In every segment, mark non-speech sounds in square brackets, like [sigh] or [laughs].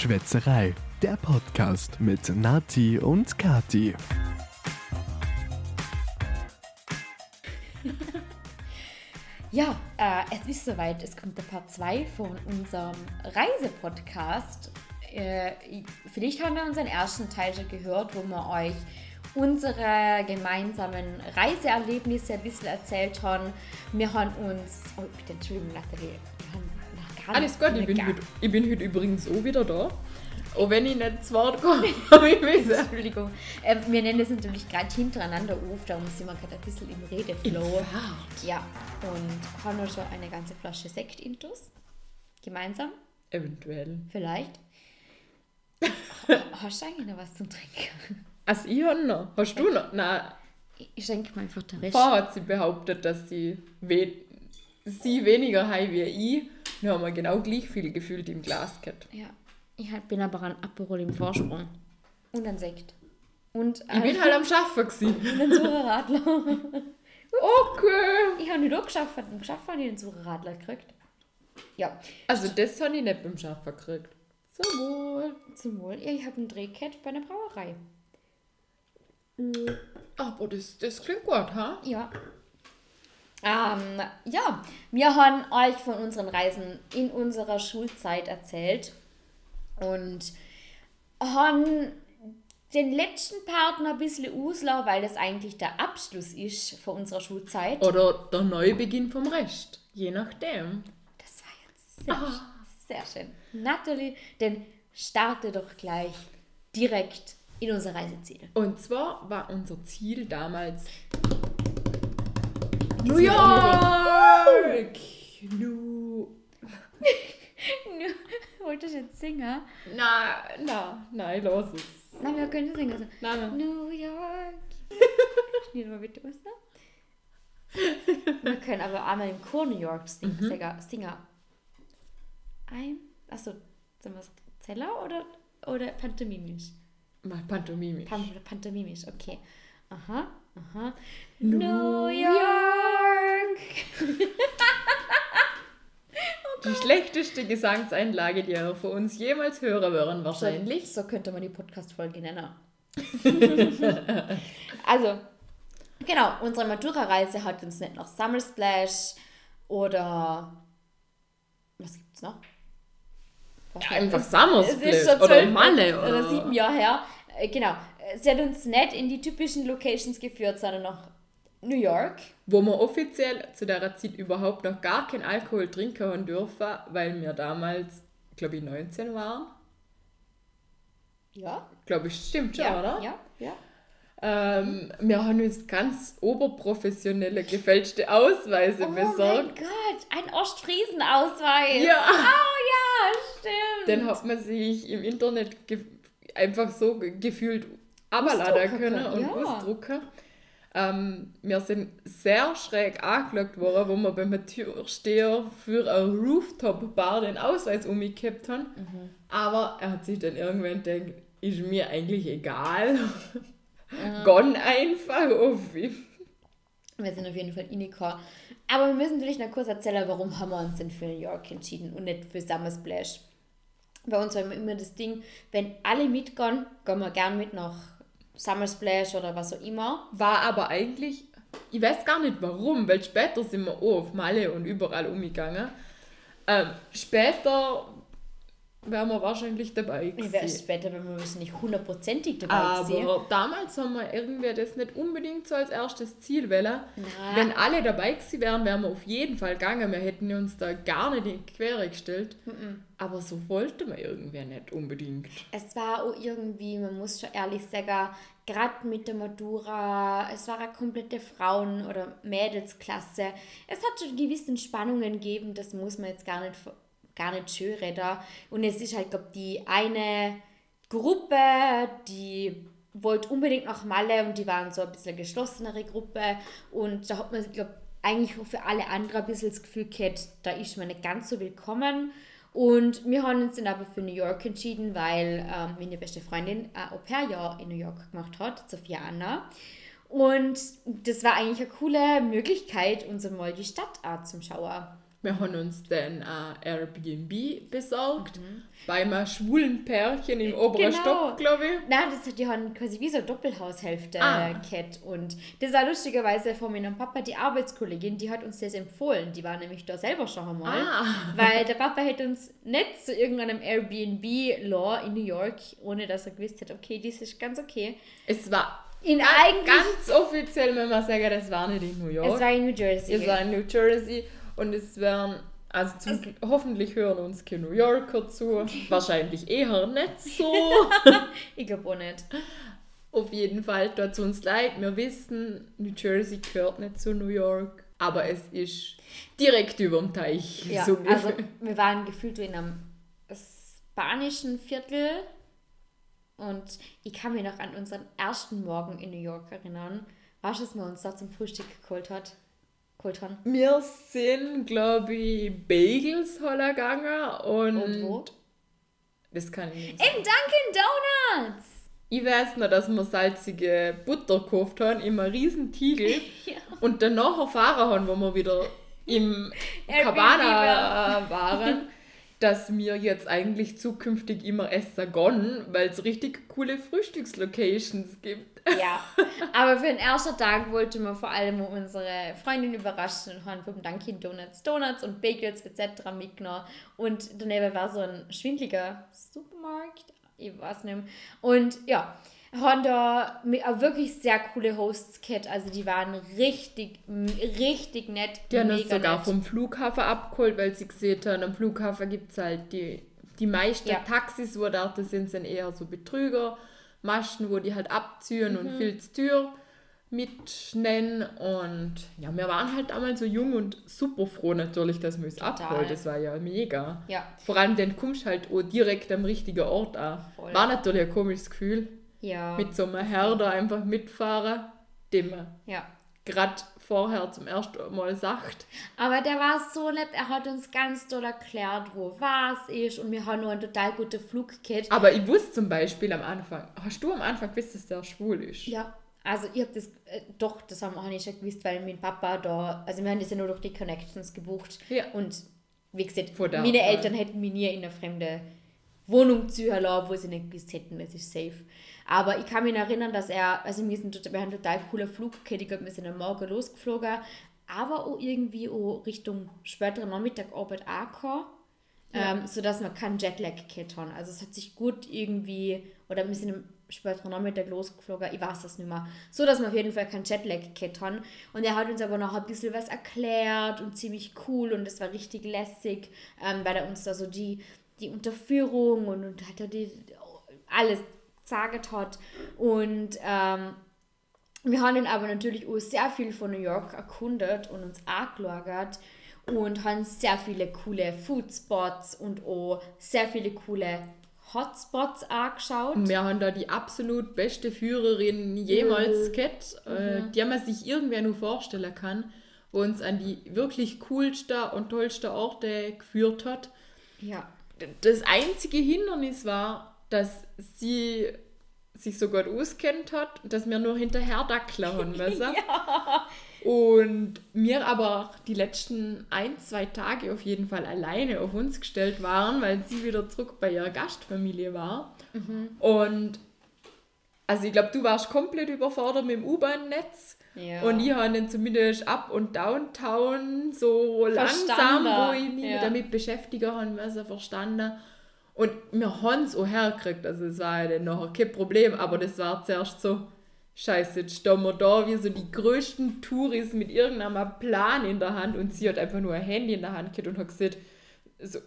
Schwätzerei, der Podcast mit Nati und Kati. [laughs] Ja, äh, es ist soweit. Es kommt der Part 2 von unserem Reisepodcast. Äh, vielleicht haben wir unseren ersten Teil schon gehört, wo wir euch unsere gemeinsamen Reiseerlebnisse ein bisschen erzählt haben. Wir haben uns. Oh, bitte, Entschuldigung, Nathalie. Alles gut, ich bin, gar- heute, ich bin heute übrigens auch wieder da. Auch wenn ich nicht zu Wort komme, [laughs] ich weiß. Entschuldigung. Ähm, wir nennen das natürlich gerade hintereinander auf, darum sind wir gerade ein bisschen im Redeflow. Ja, und haben wir schon eine ganze Flasche Sekt intus. Gemeinsam, Eventuell. vielleicht. Ha- Hast du eigentlich noch was zum Trinken? Also ich habe noch. Hast du noch? Nein, Ich- schenke mir einfach der Rest. vorher hat sie behauptet, dass sie, we sie weniger high wie ich. [laughs] Dann haben wir genau gleich viel gefühlt im Glas gehabt. Ja, ich halt bin aber an Aperol im Vorsprung. Und ein Sekt. Und Ich bin halt am Schaffen gewesen. [laughs] ein Sucheradler. [laughs] Okay. ich habe nicht auch geschafft, beim geschafft habe ich den Sucheradler gekriegt. Ja, Also das habe ich nicht beim Schaffen gekriegt. So wohl. zum Wohl. Ja, ich habe einen Drehcat bei einer Brauerei. Aber das, das klingt gut, ha? Ja. Ähm, ja, wir haben euch von unseren Reisen in unserer Schulzeit erzählt und haben den letzten Part noch ein bisschen auslassen, weil das eigentlich der Abschluss ist von unserer Schulzeit. Oder der Neubeginn vom Rest. Je nachdem. Das war jetzt sehr, Ah. sehr schön. Natalie, dann starte doch gleich direkt in unser Reiseziel. Und zwar war unser Ziel damals New York! New. [laughs] Wolltest du jetzt singen? Na, na, nein, los es. Nein, wir können singen. Also, Nein, nein. New York. [laughs] Schnitt mal bitte aus, ne? Wir können aber einmal im Chor New York singen. Mhm. Singer. Ein. Achso, sind wir Zeller oder, oder pantomimisch? Mal pantomimisch. Pan pantomimisch, okay. Aha, aha. New New York! Die schlechteste Gesangseinlage, die ihr von uns jemals hören würden, wahrscheinlich. So, so könnte man die Podcast-Folge nennen. [laughs] also, genau, unsere Matura-Reise hat uns nicht nach Summer Splash oder. Was gibt's noch? Was Ja, einfach Es- Summer es ist Splash schon oder Malle, oder oder? sieben Jahre her. Äh, Genau. Sie hat uns nicht in die typischen Locations geführt, sondern nach New York. Wo wir offiziell zu der Zeit überhaupt noch gar keinen Alkohol trinken haben dürfen, weil wir damals, glaube ich, 19 waren. Ja. Glaube ich, stimmt schon, Ja, oder? ja, ja. Ähm, wir haben uns ganz oberprofessionelle gefälschte Ausweise Oh besorgt. mein Gott, ein Ostfriesen-Ausweis. Ja. Oh ja, stimmt. Den hat man sich im Internet einfach so ge gefühlt abladen können, und ja. ausdrucken. Ähm, wir sind sehr schräg angeschaut worden, wo wir beim Türsteher für eine Rooftop-Bar den Ausweis umgekippt haben. Mhm. Aber er hat sich dann irgendwann gedacht, ist mir eigentlich egal. Mhm. [laughs] Gone einfach auf. Wir sind auf jeden Fall reingekommen. Aber wir müssen vielleicht noch kurz erzählen, warum haben wir uns denn für New York entschieden und nicht für Summer Splash. Bei uns war immer das Ding, wenn alle mitgehen, gehen wir gern mit nach Summer Splash oder was auch immer. War aber eigentlich, ich weiß gar nicht warum, weil später sind wir auch auf Malle und überall umgegangen. Ähm, später wären wir wahrscheinlich dabei Ich werde gewesen. später, wenn wir wahrscheinlich hundertprozentig dabei gewesen. Aber damals haben wir irgendwie das nicht unbedingt so als erstes Ziel wählen. Wenn alle dabei gewesen wären, wären wir auf jeden Fall gegangen. Wir hätten uns da gar nicht in die Quere gestellt. Aber so wollten wir irgendwie nicht unbedingt. Es war auch irgendwie, man muss schon ehrlich sagen, gerade mit der Matura, es war eine komplette Frauen- oder Mädelsklasse. Es hat schon gewissen Spannungen gegeben, das muss man jetzt gar nicht, gar nicht schön reden. Und es ist halt, glaube die eine Gruppe, die wollte unbedingt nach Malle und die waren so ein bisschen eine geschlossenere Gruppe. Und da hat man, glaube eigentlich auch für alle anderen ein bisschen das Gefühl gehabt, da ist man nicht ganz so willkommen. Und wir haben uns dann aber für New York entschieden, weil ähm, meine beste Freundin ein Au-pair-Jahr in New York gemacht hat, Sophia Anna. Und das war eigentlich eine coole Möglichkeit, uns mal die Stadt auch zum Schauen. Wir haben uns dann ein Airbnb besorgt. Mhm. Bei einem schwulen Pärchen im oberen Genau. Stock, glaube ich. Nein, das, die haben quasi wie so eine Doppelhaushälfte Ah. gehabt. Und das war lustigerweise von meinem Papa, die Arbeitskollegin, die hat uns das empfohlen. Die war nämlich da selber schon einmal. Ah. Weil der Papa hätte uns nicht zu irgendeinem Airbnb-Law in New York, ohne dass er gewusst hätte, okay, das ist ganz okay. Es war In ganz, ganz offiziell, wenn man sagen, das war nicht in New York. es war in New Jersey. Es war in New Jersey und es werden, also zum, Gl- hoffentlich hören uns keine New Yorker zu. [laughs] Wahrscheinlich eher nicht so. [laughs] ich glaube auch nicht. Auf jeden Fall, tut es uns leid. Wir wissen, New Jersey gehört nicht zu New York, aber es ist direkt über dem Teich. Ja, so also wir waren gefühlt in einem spanischen Viertel und ich kann mich noch an unseren ersten Morgen in New York erinnern. Weißt du, was wir uns da zum Frühstück geholt hat? Geholt haben? Wir sind, glaube ich, Bagels holen gegangen und. Und wo? Das kann ich nicht. Im Dunkin' Donuts! Ich weiß noch, dass wir salzige Butter gekauft haben, immer riesen Tiegel. [laughs] Ja. Und dann nachher fahren haben, wo wir wieder im Cabana waren, dass wir jetzt eigentlich zukünftig immer essen gehen, weil es richtig coole Frühstückslocations gibt. Ja, aber für den ersten Tag wollten wir vor allem unsere Freundin überraschen und haben vom Dunkin' Donuts Donuts und Bagels etc. mitgenommen. Und daneben war so ein schwindeliger Supermarkt, ich weiß nicht. Und ja, haben da mi- auch wirklich sehr coole Hosts gehabt. Also die waren richtig, richtig nett. Die haben uns sogar nett. vom Flughafen abgeholt, weil sie gesehen haben, am Flughafen gibt es halt die, die meisten Ja. Taxis, wo da sind, sind eher so Betrüger. Maschen, wo die halt abziehen Mhm. und viel Tür mitschneiden. Und ja, wir waren halt damals so jung und super froh natürlich, dass wir es abholt. Das war ja mega. Ja, Vor allem, dann kommst du halt auch direkt am richtigen Ort an. Voll. War natürlich ein komisches Gefühl, ja, mit so einem Herr da einfach mitfahren, dem man ja. gerade vorher zum ersten Mal sagt. Aber der war so nett, er hat uns ganz doll erklärt, wo was ist und wir haben nur einen total guten Flug gehabt. Aber ich wusste zum Beispiel am Anfang, hast du am Anfang gewusst, dass der schwul ist? Ja, also ich habe das, äh, doch, das haben wir auch nicht schon gewusst, weil mein Papa da, also wir haben das ja nur durch die Connections gebucht. Ja. Und wie gesagt, meine. Eltern hätten mich nie in eine fremde Wohnung ziehen lassen, wo sie nicht gewusst hätten, das ist safe. Aber ich kann mich erinnern, dass er, also wir, sind, wir haben einen total cooler Flug gehabt, ich glaube, wir sind am Morgen losgeflogen, aber auch irgendwie auch Richtung späteren Nachmittagarbeit angekommen. Ähm, sodass wir keinen Jetlag gehabt haben. Also es hat sich gut irgendwie, oder wir sind am späteren Nachmittag losgeflogen, ich weiß das nicht mehr. So, dass wir auf jeden Fall keinen Jetlag gehabt haben. Und er hat uns aber noch ein bisschen was erklärt und ziemlich cool und es war richtig lässig, ähm, weil er uns da so die, die Unterführung und, und hat er die, alles gesagt hat. Und ähm, wir haben dann aber natürlich auch sehr viel von New York erkundet und uns angeschaut und haben sehr viele coole Foodspots und auch sehr viele coole Hotspots angeschaut. Und wir haben da die absolut beste Führerin jemals Mhm. gehabt, äh, die man sich irgendwer nur vorstellen kann, wo uns an die wirklich coolsten und tollsten Orte geführt hat. Ja. Das einzige Hindernis war, dass sie sich so gut auskennt hat, dass wir nur hinterher dackeln haben [laughs] müssen. Und wir aber die letzten ein, zwei Tage auf jeden Fall alleine auf uns gestellt waren, weil sie wieder zurück bei ihrer Gastfamilie war. Und also ich glaube, du warst komplett überfordert mit dem U-Bahn-Netz. Ja. Und ich habe dann zumindest Up- und Downtown so langsam, wo ich mich ja. damit beschäftigen habe, müssen, verstanden. Und wir haben es auch hergekriegt. Also es war ja dann nachher kein Problem, aber das war zuerst so, scheiße, jetzt stehen wir da wie so die größten Touris mit irgendeinem Plan in der Hand und sie hat einfach nur ein Handy in der Hand gehabt und hat gesagt, so,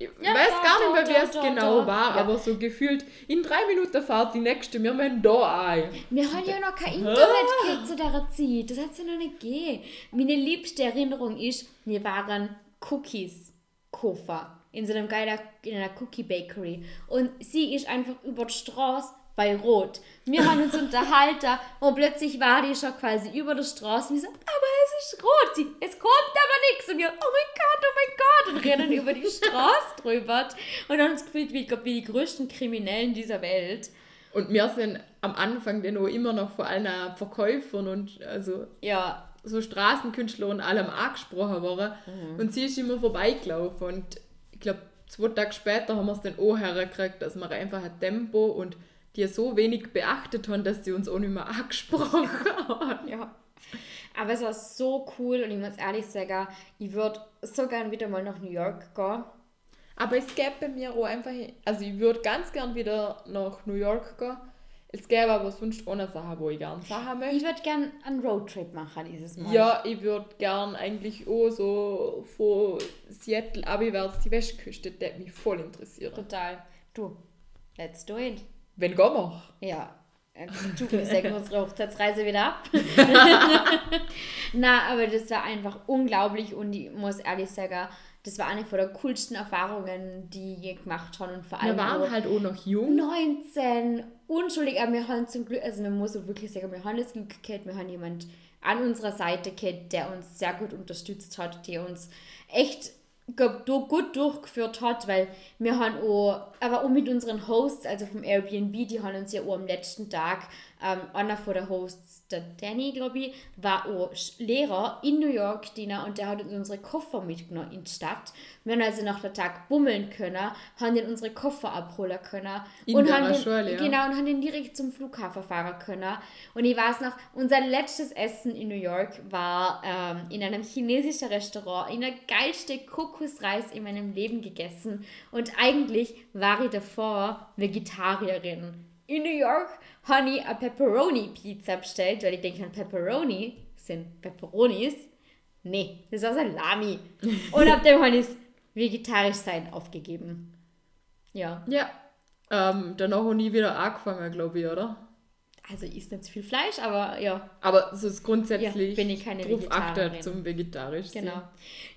ich Ja, weiß da, gar nicht mehr, wer es genau da. war, Ja. aber so gefühlt, in drei Minuten fahrt die nächste, wir müssen da ein. Wir haben ja noch kein Internet gehabt zu dieser Zeit. Das hat es ja noch nicht gegeben. Meine liebste Erinnerung ist, wir waren Cookies Koffer in so einem geiler, in einer Cookie Bakery. Und sie ist einfach über die Straße bei Rot. Wir haben uns [laughs] unterhalten und plötzlich war die schon quasi über der Straße und wir so, aber ist rot. Sie, es kommt aber nichts. Und wir, oh mein Gott, oh mein Gott. Und rennen über die Straße drüber. Und haben uns gefühlt wie, glaub, wie die größten Kriminellen dieser Welt. Und wir sind am Anfang dann auch immer noch vor allen Verkäufern und also Ja, so Straßenkünstler und allem angesprochen worden. Mhm. Und sie ist immer vorbeigelaufen. Und ich glaube, zwei Tage später haben wir es dann auch hergekriegt, dass wir einfach ein Tempo und die so wenig beachtet haben, dass sie uns auch nicht mehr angesprochen [laughs] haben. Ja. Aber es war so cool und ich muss ehrlich sagen, ich würde so gern wieder mal nach New York gehen. Aber es gäbe bei mir auch einfach, also ich würde ganz gern wieder nach New York gehen. Es gäbe aber sonst auch eine Sache, wo ich gerne Sachen möchte. Ich würde gern einen Roadtrip machen dieses Mal. Ja, ich würde gern eigentlich auch so von Seattle abwärts die Westküste, das würde mich voll interessieren. Total. Du, let's do it. Wenn gehen wir. Ja. Du, wir unsere Hochzeitsreise wieder ab. [laughs] Na, aber das war einfach unglaublich und ich muss ehrlich sagen, das war eine von der coolsten Erfahrungen, die ich je gemacht habe und vor allem Wir waren halt auch noch jung. 19, unschuldig, aber wir haben zum Glück, also man muss wirklich sagen, wir haben das Glück gehabt, wir haben jemand an unserer Seite gehabt, der uns sehr gut unterstützt hat, der uns echt gut durchgeführt hat, weil wir haben auch, aber auch mit unseren Hosts, also vom Airbnb, die haben uns ja auch am letzten Tag, ähm, einer von der Hosts, der Danny, glaube ich, war auch Lehrer in New York, Dina, und der hat uns unsere Koffer mitgenommen in die Stadt. Wir haben also nach der Tag bummeln können, haben den unsere Koffer abholen können. In und haben den, Schule, ja. Genau, und haben den direkt zum Flughafen fahren können. Und ich weiß noch, unser letztes Essen in New York war ähm, in einem chinesischen Restaurant, in der geilste Kokosreis in meinem Leben gegessen. Und eigentlich war ich davor Vegetarierin. In New York habe ich eine Pepperoni-Pizza bestellt, weil ich denke, an Pepperoni sind Pepperonis. Nee, das war Salami. [laughs] Und ab dem habe ich vegetarisch sein aufgegeben. Ja. Ja. Ähm, danach auch nie wieder angefangen, glaube ich, oder? Also ich esse nicht zu viel Fleisch, aber ja, Aber so ist grundsätzlich Ja, bin ich keine drauf Vegetarierin. achtet zum vegetarisch genau.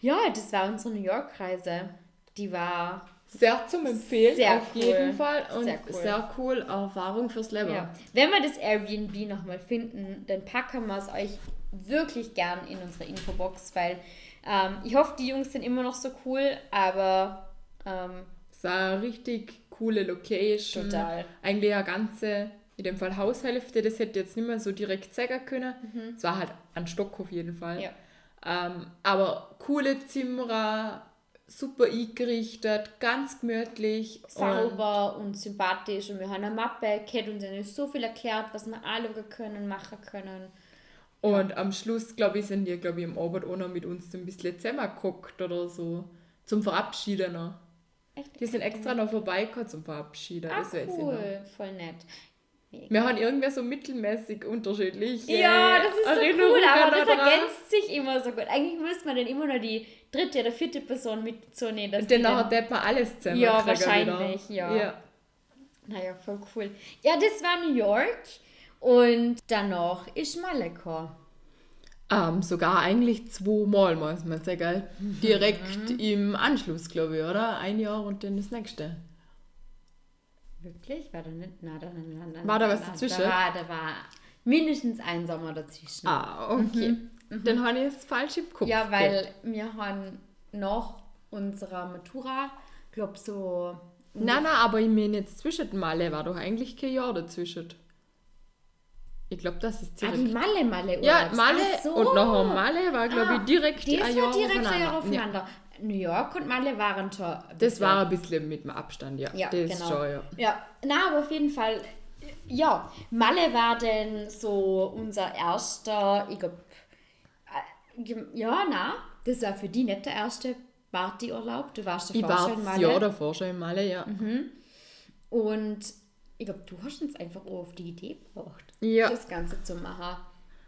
Ja, das war unsere New York-Reise. Die war, Sehr zum Empfehlen, Sehr auf cool. jeden Fall. Und Sehr sehr cool. cool, Erfahrung fürs Leben. ja. Wenn wir das Airbnb nochmal finden, dann packen wir es euch wirklich gern in unsere Infobox, weil ähm, ich hoffe, die Jungs sind immer noch so cool, aber ähm, Es war eine richtig coole Location. Total. Eigentlich eine ganze, in dem Fall Haushälfte, das hätte ich jetzt nicht mehr so direkt sagen können. Es war halt ein Stock auf jeden Fall. Mhm. ja. Ähm, aber coole Zimmer, super eingerichtet, ganz gemütlich. und- sauber und sympathisch und wir haben eine Mappe, Cat uns hat so viel erklärt, was wir anschauen können, machen können. Und am Schluss, glaube ich, sind die, glaube ich, im Abend auch noch mit uns ein bisschen zusammengeguckt oder so. Zum Verabschieden noch. Echt? Die sind extra noch vorbeigekommen zum Verabschieden. Ah, das noch. cool, voll nett. Wir haben irgendwie so mittelmäßig unterschiedliche Ja, das ist so Erinnerungen cool, aber das daran. ergänzt sich immer so gut. Eigentlich müsste man dann immer noch die dritte oder vierte Person mitzunehmen. dass Und dann nachher dann- man alles zusammen Ja, wahrscheinlich, wieder. ja. ja. Naja, voll cool. Ja, das war New York und danach ist Malekor. Ähm, sogar eigentlich zweimal, muss man sagen. Mhm. Direkt im Anschluss, glaube ich, oder? Ein Jahr und dann das nächste. Wirklich? War da nicht? Na, da, na, na, War da was dazwischen? Da war, da war mindestens ein Sommer dazwischen. Ah, okay. Dann habe ich es falsch. Mhm. Ja, weil wir haben nach unserer Matura, glaube so. Nein, nein, aber ich meine jetzt zwischen den Male war doch eigentlich kein Jahr dazwischen. Ich glaube, das ist Ah, direkt. die Malle, Malle ja, Urlaubs. Male Ach so. und nachher Male war, glaube ich, Ah, direkt ein Jahr direkt ein aufeinander. Jahr Ja. New York und Malle waren schon. Das war ein bisschen mit dem Abstand, ja. Ja, das genau. schon, ja. Ja, na, aber auf jeden Fall, ja, Malle war denn so unser erster, ich glaube, ja, na, das war für die nicht der erste Partyurlaub. Du warst Ich davor war schon in Malle. Jahr davor schon in Male, ja. Und ich glaube, du hast uns einfach auf die Idee gebracht, Ja. das Ganze zu machen.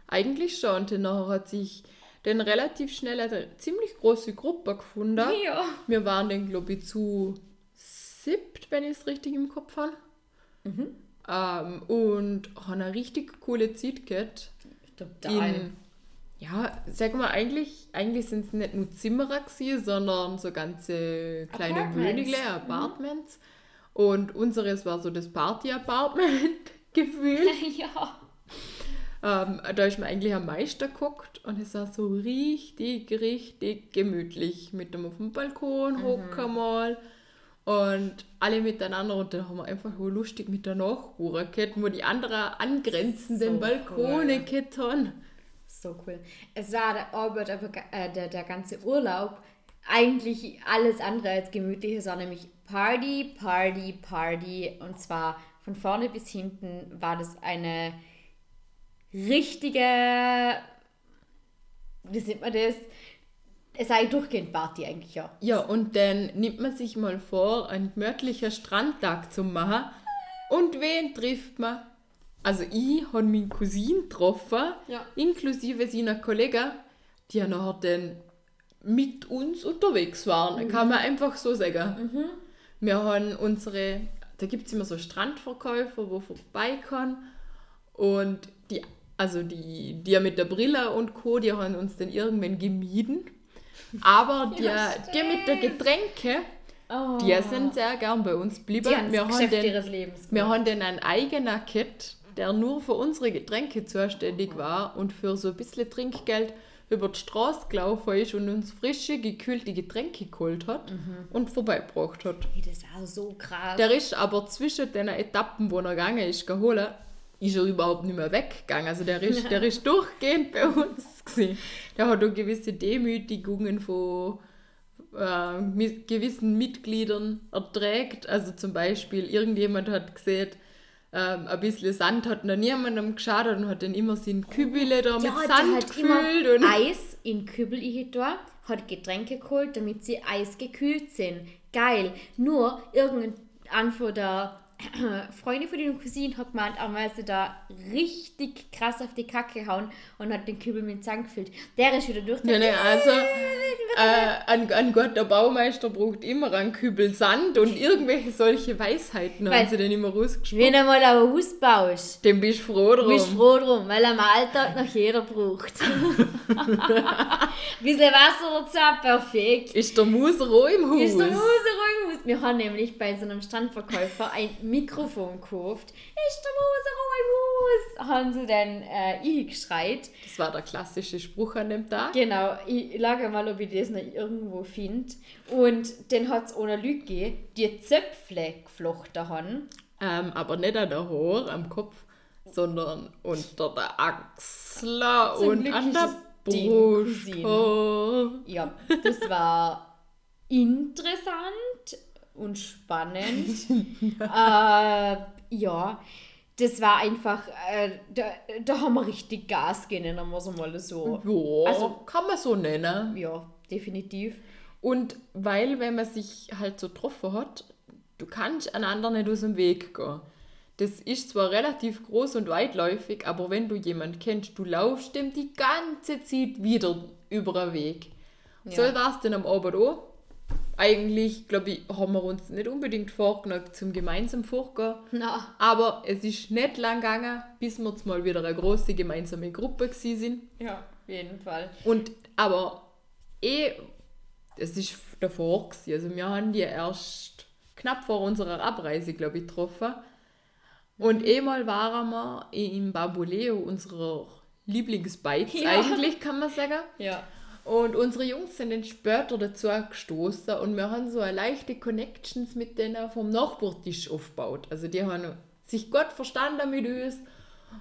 Eigentlich schon. Dann nachher hat sich dann relativ schnell eine ziemlich große Gruppe gefunden. Ja. Wir waren dann, glaube ich, zu siebt, wenn ich es richtig im Kopf habe. Mhm. Ähm, und haben eine richtig coole Zeit gehabt. Total. In, ja, sag mal, eigentlich, eigentlich sind es nicht nur Zimmerer gewesen, sondern so ganze kleine Apartments. Wohnungen, Apartments. Und unseres war so das Party-Apartment [laughs] gefühlt. [laughs] ja. Ähm, da ist mir eigentlich am meisten geguckt und es war so richtig, richtig gemütlich. Mit dem auf dem Balkon hocken mal und alle miteinander und dann haben wir einfach so lustig mit der Nachbarn gehabt, wo die anderen angrenzenden So Balkone cool. gehabt haben. So cool. Es war der Arbeit, aber äh, der, der ganze Urlaub eigentlich alles andere als gemütlich. Es war nämlich Party, Party, Party. Und zwar von vorne bis hinten war das eine richtige, wie sieht man das? Es sei durchgehend Party eigentlich, ja. Ja, und dann nimmt man sich mal vor, einen gemütlichen Strandtag zu machen. Und wen trifft man? Also ich habe meinen Cousin getroffen, Ja. inklusive seiner Kollegen, die ja nachher dann mit uns unterwegs waren. Kann man einfach so sagen. Wir haben unsere, da gibt es immer so Strandverkäufer, wo vorbeikommen. Und also die, die mit der Brille und Co., die haben uns dann irgendwann gemieden. Aber die, Ja, die mit der Getränke, Oh. die sind sehr gern bei uns geblieben. Die wir haben den, ihres Lebens. wir haben dann einen eigenen Kit, der nur für unsere Getränke zuständig war und für so ein bisschen Trinkgeld über die Straße gelaufen ist und uns frische, gekühlte Getränke geholt hat und vorbeigebracht hat. Hey, das ist auch so krass. Der ist aber zwischen den Etappen, wo er gegangen ist, geholt, ist er überhaupt nicht mehr weggegangen. Also der ist, der [laughs] ist durchgehend bei uns gewesen. Der hat auch gewisse Demütigungen von äh, mit gewissen Mitgliedern erträgt. Also zum Beispiel, irgendjemand hat gesehen, ähm, ein bisschen Sand hat noch niemandem geschadet und hat dann immer seinen Kübele da mit ja, der Sand gefüllt. Und Eis in Kübel da, hat Getränke geholt, damit sie eisgekühlt sind. Geil. Nur irgendein von der [clears throat] Freunde von den Cousinen hat gemeint, einmal sie da richtig krass auf die Kacke gehauen und hat den Kübel mit Sand gefüllt. Der ist wieder durch. Ja, ne, also äh, an, an Gott, der Baumeister braucht immer einen Kübel Sand und irgendwelche solche Weisheiten haben Weil- sie dann immer rausgesprochen. Wenn du mal ein Haus baust, Dem bist du froh drum. Bist froh drum, weil am Alltag noch jeder braucht. [laughs] Bisschen Wasser dazu, perfekt. Ist der auch im Haus? Ist der ruhig muss. Wir haben nämlich bei so einem Standverkäufer ein Mikrofon gekauft. Ist der im Haus? Haben sie dann äh, eingeschreit. Das war der klassische Spruch an dem Tag. Genau, ich lage mal, ob ich das noch irgendwo finde. Und dann hat es ohne Lüge die Zöpfle geflochten haben. Ähm, aber nicht an der Haare, am Kopf, sondern unter der Achsel und Glück an der Brust. Oh. Ja, das war [laughs] interessant und spannend. [laughs] äh, ja, das war einfach, äh, da, da haben wir richtig Gas gegeben, nennen wir es mal so. Ja, Also- kann man so nennen. Ja, definitiv. Und weil, wenn man sich halt so getroffen hat, du kannst einander nicht aus dem Weg gehen. Das ist zwar relativ groß und weitläufig, aber wenn du jemanden kennst, du laufst dem die ganze Zeit wieder über den Weg. So Ja. war es dann am Abend auch. Eigentlich, glaube ich, haben wir uns nicht unbedingt vorgenommen zum gemeinsam vorgehen. Na, Aber es ist nicht lang gegangen, bis wir jetzt mal wieder eine große gemeinsame Gruppe gewesen sind. ja, auf jeden Fall. Und aber eh, es ist davor gewesen. Also wir haben die erst knapp vor unserer Abreise, glaube ich, getroffen. Und einmal waren wir im Bamboleo, unserer Lieblingsbeiz Ja. eigentlich, kann man sagen. Ja. Und unsere Jungs sind dann später dazu gestoßen und wir haben so eine leichte Connections mit denen vom Nachbartisch aufgebaut. Also die haben sich gut verstanden mit uns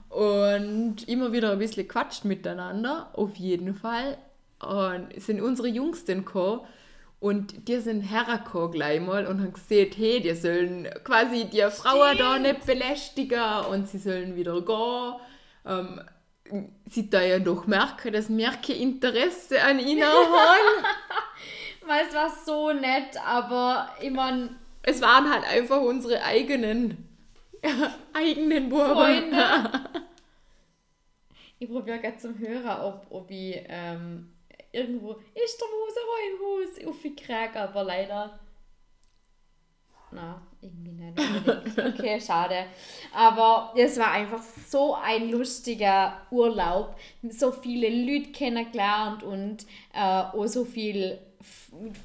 und immer wieder ein bisschen quatscht miteinander, auf jeden Fall. Und es sind unsere Jungs dann gekommen und die sind hergekommen gleich mal und haben gesehen, hey, die sollen quasi die Frauen da nicht belästigen und sie sollen wieder gehen. Ähm, sie da ja doch merken, dass kein Interesse an ihnen [laughs] haben. Weil es war so nett, aber ich mein, es waren halt einfach unsere eigenen, [laughs] eigenen Buben. Freunde. [laughs] ich probiere gerade zum Hören, ob, ob ich ähm, irgendwo ist der Mose im Haus aufgekriegt, aber leider. Na, irgendwie nicht. unbedingt. Okay, schade. Aber es war einfach so ein lustiger Urlaub. So viele Leute kennengelernt und äh, auch so viel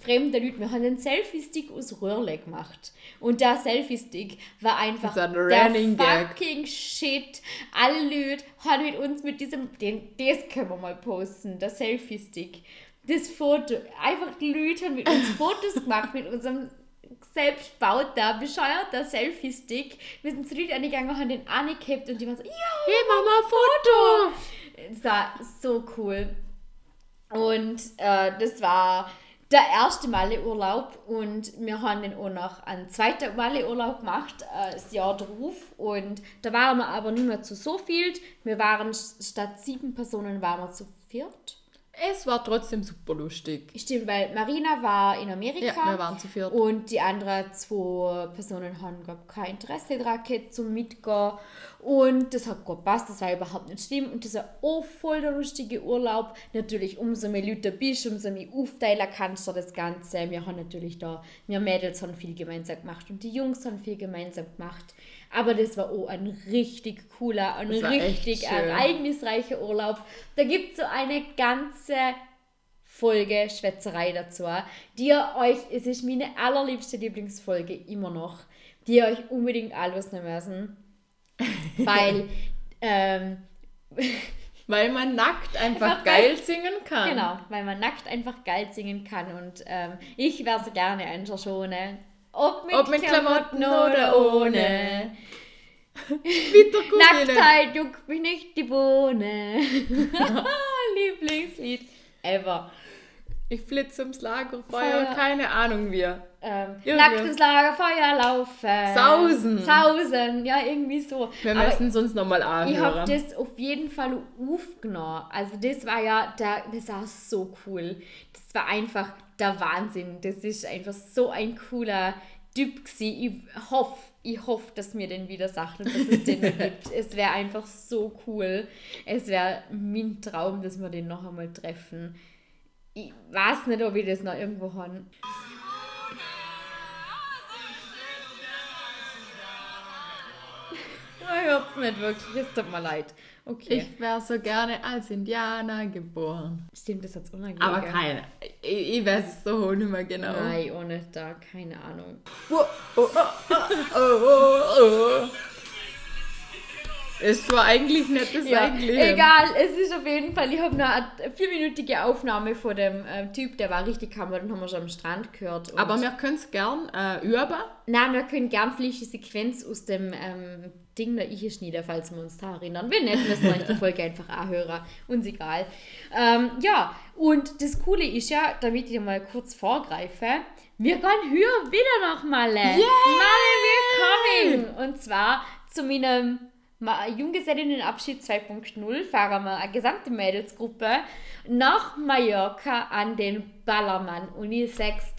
fremde Leute. Wir haben einen Selfie-Stick aus Röhrle gemacht. Und der Selfie-Stick war einfach ein der Running Gag. fucking Shit. Alle Leute haben mit uns mit diesem, den, das können wir mal posten, der Selfie-Stick. Das Foto, einfach die Leute haben mit uns [laughs] Fotos gemacht, mit unserem selbstbauter, bescheuerter Selfie-Stick. Wir sind zu Leuten angegangen, haben den angehabt und die waren so, ja, Hey Mama, Foto! Es war so cool. Und äh, das war der erste Malle-Urlaub und wir haben dann auch noch einen zweiten Malle-Urlaub gemacht, äh, das Jahr drauf. Und da waren wir aber nicht mehr zu so viel. Wir waren statt sieben Personen waren wir zu viert. Es war trotzdem super lustig. Stimmt, weil Marina war in Amerika. Ja, wir waren zu viert. Und die anderen zwei Personen haben glaub, kein Interesse daran gehabt, zum Mitgehen. Und das hat gut gepasst, das war überhaupt nicht schlimm. Und das war auch voll der lustige Urlaub. Natürlich, umso mehr Leute bist, umso mehr aufteilen kannst du das Ganze. Wir haben natürlich da, wir Mädels haben viel gemeinsam gemacht und die Jungs haben viel gemeinsam gemacht. Aber das war auch ein richtig cooler, ein richtig ereignisreicher Urlaub. Da gibt es so eine ganze Folge Schwätzerei dazu, die ihr euch, es ist meine allerliebste Lieblingsfolge immer noch, die ihr euch unbedingt anhören müssen, [laughs] weil, ähm, [laughs] Weil man nackt einfach Einfach geil singen kann. genau, weil man nackt einfach geil singen kann und ähm, ich wäre so gerne ein Schoschone. Ob mit, Ob mit Klamotten, Klamotten oder ohne. Cousine. [laughs] Nacktheit juckt mich nicht die Bohne. Lieblingslied ever. Ich flitze ums Lagerfeuer, Feuer. keine Ahnung wie. Ähm, nacktes Lagerfeuer laufen. Sausen. Sausen, ja, irgendwie so. Wir müssen es uns nochmal ich habe anhören. das auf jeden Fall aufgenommen. Also das war ja, der, das war so cool. Das war einfach der Wahnsinn. Das ist einfach so ein cooler Typ gewesen. Ich hoffe, ich hoffe, dass mir den wieder sagt und dass es den gibt. [laughs] Es wäre einfach so cool. Es wäre mein Traum, dass wir den noch einmal treffen. Ich weiß nicht, ob ich das noch irgendwo habe. [laughs] Ich hör's nicht wirklich, es tut mir leid. Okay. Ich wäre so gerne als Indianer geboren. Stimmt, das hat's unangenehm. Aber keine. Ich, ich weiß es so nicht mehr genau. Nein, ohne da, keine Ahnung. Oh, oh, oh, oh, oh, oh. Es war eigentlich nicht das Ja, eigentliche. egal, es ist auf jeden Fall, ich habe noch eine vierminütige Aufnahme von dem ähm, Typ, der war richtig hammer, den haben wir schon am Strand gehört. Aber wir können es gern äh, üben. Nein, wir können gern vielleicht die Sequenz aus dem ähm, Ding da ich schneiden, falls wir uns da erinnern. Wenn nicht, müssen wir euch die Folge einfach anhören. Uns egal. Ähm, ja, und das Coole ist ja, damit ich mal kurz vorgreife, wir gehen höher wieder nach Malle. Malle, wir coming! Und zwar zu meinem Junggesellinnenabschied 2.0 fahren wir eine gesamte Mädelsgruppe nach Mallorca an den Ballermann. Und ich sag's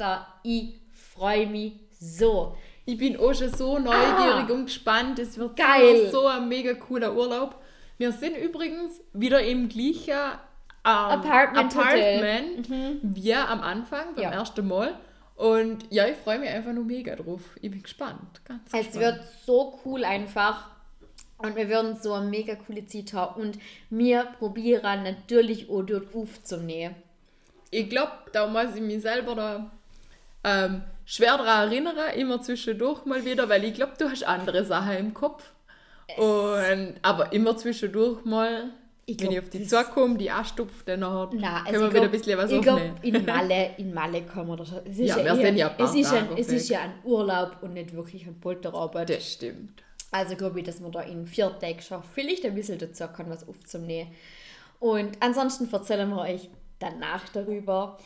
ich freue mich so. Ich bin auch schon so neugierig Ah. und gespannt. Es wird Geil. so, so ein mega cooler Urlaub. Wir sind übrigens wieder im gleichen ähm, Apartment Apartment wie am Anfang, beim Ja. ersten Mal. Und ja, ich freue mich einfach nur mega drauf. Ich bin gespannt. Ganz Es gespannt. wird so cool einfach. Und wir werden so eine mega coole Zeit haben. Und wir probieren natürlich auch dort aufzunehmen. Ich glaube, da muss ich mich selber da ähm, schwer daran erinnern, immer zwischendurch mal wieder, weil ich glaube, du hast andere Sachen im Kopf. Und, aber immer zwischendurch mal, Ich wenn glaub, ich auf die das- Zeit komme, die anstupft, dann nachher Na, können wir wieder ein bisschen was ich glaub, aufnehmen. in [laughs] Malle, in Malle kommen wir da schon. Es ist Ja, wir eher- sind ja ein es ist, ein, es ist ja ein Urlaub und nicht wirklich ein Polterarbeit. Das stimmt. Also glaube ich, dass man da in vier Tagen schafft. Vielleicht ein bisschen dazu kann, was aufzunehmen. Und ansonsten erzählen wir euch danach darüber.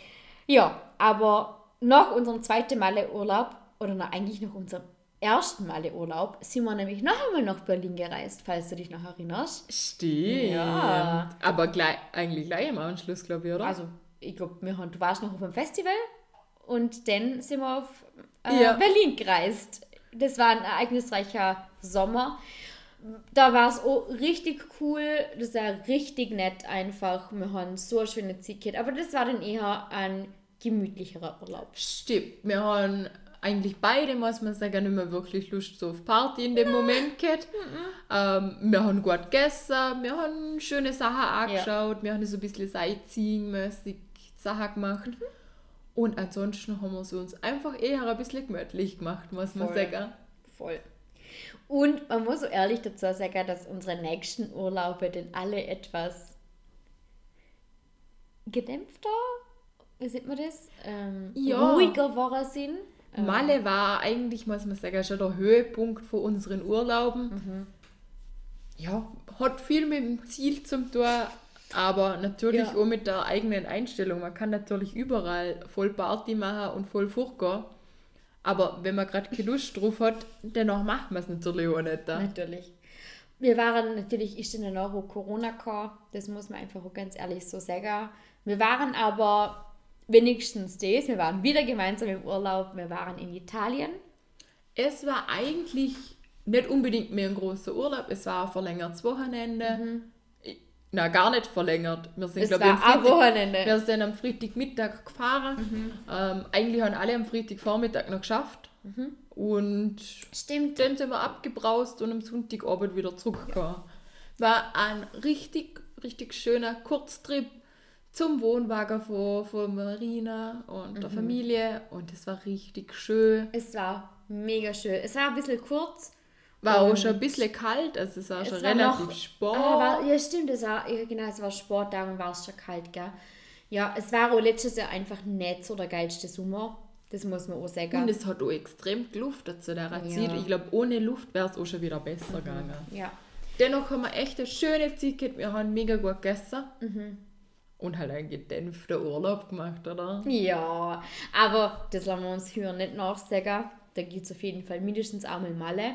Ja, aber nach unserem zweiten Male Urlaub, oder na, eigentlich nach unserem ersten Male Urlaub, sind wir nämlich noch einmal nach Berlin gereist, falls du dich noch erinnerst. Stimmt. Ja. Aber gleich, eigentlich gleich im Anschluss, glaube ich, oder? Also, ich glaube, wir du warst noch auf einem Festival und dann sind wir auf äh, Ja. Berlin gereist. Das war ein ereignisreicher Sommer. Da war es auch richtig cool. Das war richtig nett einfach. Wir haben so eine schöne Zeit gehabt. Aber das war dann eher ein gemütlicherer Urlaub. Stimmt. Wir haben eigentlich beide, muss man sagen, nicht mehr wirklich Lust so auf Party in dem Moment gehabt. Ähm, wir haben gut gegessen, wir haben schöne Sachen angeschaut, wir haben so ein bisschen Sightseeing-mäßig Sachen gemacht. Mhm. Und ansonsten haben wir es uns einfach eher ein bisschen gemütlich gemacht, muss man sagen. Voll. Und man muss so ehrlich dazu sagen, dass unsere nächsten Urlaube denn alle etwas gedämpfter, wie sieht man das? Ähm, Ja. Ruhiger geworden sind. Ähm, Malle war eigentlich, muss man sagen, schon der Höhepunkt von unseren Urlauben. Mhm. Ja, hat viel mit dem Ziel zum tun, Aber natürlich Ja. auch mit der eigenen Einstellung. Man kann natürlich überall voll Party machen und voll furchtgehen. Aber wenn man gerade keine Lust drauf hat, dennoch macht man es natürlich auch nicht. Da. Natürlich. Wir waren natürlich, ist in der Euro Corona kam, das muss man einfach auch ganz ehrlich so sagen. Wir waren aber wenigstens das, wir waren wieder gemeinsam im Urlaub, wir waren in Italien. Es war eigentlich nicht unbedingt mehr ein großer Urlaub, es war ein verlängertes Wochenende. Ich- Na, gar nicht verlängert. Wir sind. Es glaub war am Wochenende. Wir sind am Freitagmittag gefahren. Mhm. Ähm, eigentlich haben alle am Freitagvormittag noch geschafft. Mhm. Und Stimmt. dann sind wir abgebraust und am Sonntagabend wieder zurückgekommen. War ein richtig, richtig schöner Kurztrip zum Wohnwagen von, von Marina und Mhm. der Familie. Und es war richtig schön. Es war mega schön. Es war ein bisschen kurz. War auch schon ein bisschen kalt, also es war Es schon war relativ noch- spät. Ah, war, ja, stimmt, es war, ja, genau, es war Sporttag und war es schon kalt, gell? Ja, es war auch letztes Jahr einfach nicht so der geilste Sommer. Das muss man auch sagen. Und es hat auch extrem geluftet zu der Ja. Mhm. Zeit. Ich glaube, ohne Luft wäre es auch schon wieder besser gegangen. ja. Dennoch haben wir echt eine schöne Zeit gehabt. Wir haben mega gut gegessen. Mhm. Und halt einen gedämpften Urlaub gemacht, oder? Ja, aber das lassen wir uns hier nicht nachsagen. Da gibt es auf jeden Fall mindestens einmal Malle.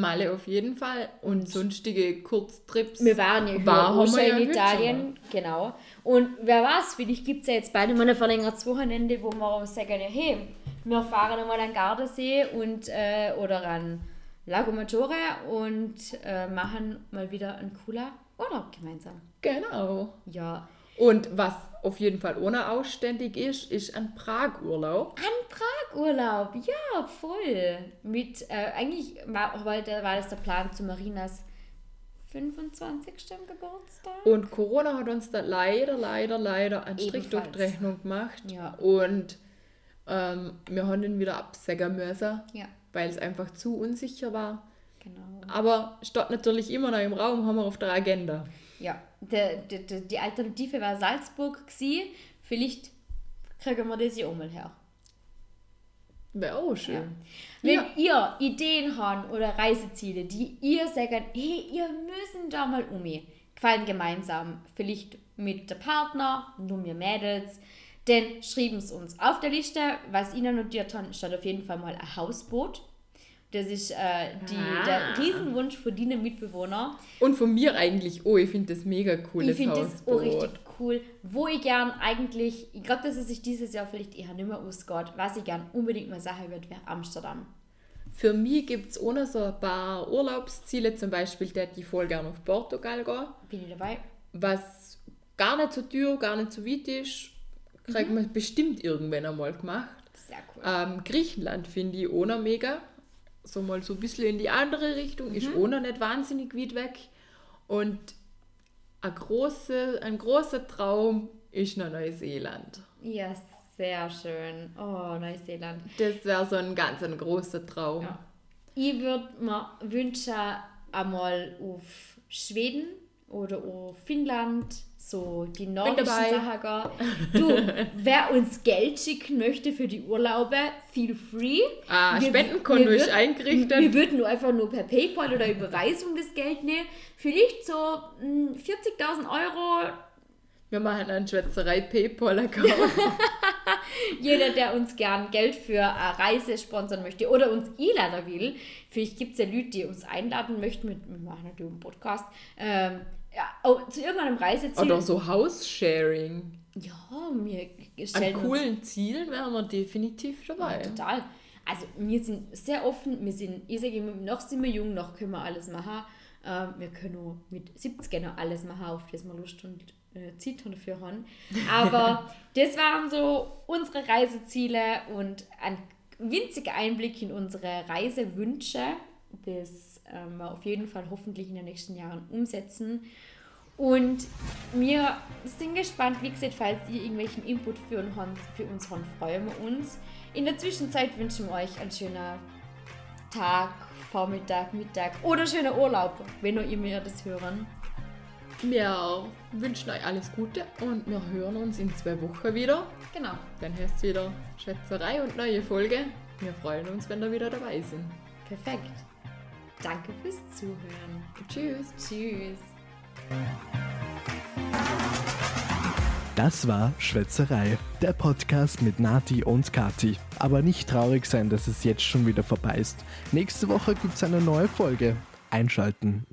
Malle auf jeden Fall. Und sonstige Kurztrips. Wir waren ja War wir in Italien, genau. Und wer weiß, vielleicht gibt es ja jetzt beide mal ein verlängertes Wochenende, wo wir sagen, ja, hey, wir fahren einmal an Gardasee und, äh, oder an Lago Maggiore und äh, machen mal wieder einen cooler Urlaub gemeinsam. Genau. Ja, Und was auf jeden Fall ohne ausständig ist, ist ein Prag-Urlaub. An Prag-Urlaub, ja, voll. Mit, äh, eigentlich war, war, da war das der Plan zu Marinas 25. Geburtstag. Und Corona hat uns da leider, leider, leider einen Strich durch die Rechnung gemacht. Ja. Und ähm, wir haben ihn wieder absägen müssen, Ja, weil es einfach zu unsicher war. genau. Aber statt natürlich immer noch im Raum, haben wir auf der Agenda. Ja, der, der, der, die Alternative war Salzburg gewesen. Vielleicht kriegen wir das ja auch mal her. Wäre auch schön. Wenn Ja. ihr Ideen habt oder Reiseziele, die ihr sagt, hey, ihr müssen da mal um, gefallen gemeinsam, vielleicht mit der Partner, nur mir Mädels, dann schreiben es uns auf der Liste. Was ihnen notiert haben, steht auf jeden Fall mal ein Hausboot. Das ist äh, die, Ah. der Riesenwunsch für die Mitbewohner. Und von mir eigentlich, oh, ich finde das mega cool, Ich das finde das auch richtig cool. Wo ich gern eigentlich, ich glaube, dass es sich dieses Jahr vielleicht eher nicht mehr ausgeht, was ich gern unbedingt mal sagen würde, wäre Amsterdam. Für mich gibt es ohne so ein paar Urlaubsziele, zum Beispiel, der die voll gerne auf Portugal gehen. Bin ich dabei? was gar nicht so teuer, gar nicht so weit ist, kriegt Mhm. man bestimmt irgendwann einmal gemacht. Sehr cool. Ähm, Griechenland finde ich auch noch mega. So mal so ein bisschen in die andere Richtung, ist auch noch nicht wahnsinnig weit weg. Und ein, große, ein großer Traum ist noch Neuseeland. Ja, sehr schön. Oh, Neuseeland. Das wäre so ein ganz ein großer Traum. Ja. Ich würde mir wünschen, einmal auf Schweden oder auf Finnland, so die nordischen. Sachen gehen. Du, [laughs] wer uns Geld schicken möchte für die Urlaube, feel free. Ah, Wir- Spendenkonto wir ist eingerichtet. Wir würden nur einfach nur per Paypal oder Überweisung das Geld nehmen. Vielleicht so mm, 40.000 Euro Wir machen einen Schwätzerei PayPal-Account. [laughs] Jeder, der uns gern Geld für eine Reise sponsern möchte oder uns einladen will, vielleicht gibt es ja Leute, die uns einladen möchten, wir machen natürlich einen Podcast, ähm, ja, oh, zu irgendeinem Reiseziel. Oder so House-Sharing. Ja, wir An stellen uns coolen Zielen wären wir definitiv dabei. Ja, total. Also wir sind sehr offen, wir sind, ich sage immer, noch sind wir jung, noch können wir alles machen. Ähm, wir können auch mit 70 noch alles machen, auf das wir Lust und äh, Zeit dafür haben. Aber [laughs] das waren so unsere Reiseziele und ein winziger Einblick in unsere Reisewünsche, das ähm, wir auf jeden Fall hoffentlich in den nächsten Jahren umsetzen. Und wir sind gespannt, wie gesagt, falls ihr irgendwelchen Input für, uns habt- für uns habt, freuen wir uns. In der Zwischenzeit wünschen wir euch einen schönen Tag, Vormittag, Mittag oder schönen Urlaub, wenn ihr immer das hören. Wir wünschen euch alles Gute und wir hören uns in zwei Wochen wieder. Genau. Dann heißt es wieder Schätzerei und neue Folge. Wir freuen uns, wenn ihr wieder dabei sind. Perfekt. Danke fürs Zuhören. Tschüss. Tschüss. Das war Schwätzerei, der Podcast mit Nati und Kati. Aber nicht traurig sein, dass es jetzt schon wieder vorbei ist. Nächste Woche gibt es eine neue Folge. Einschalten.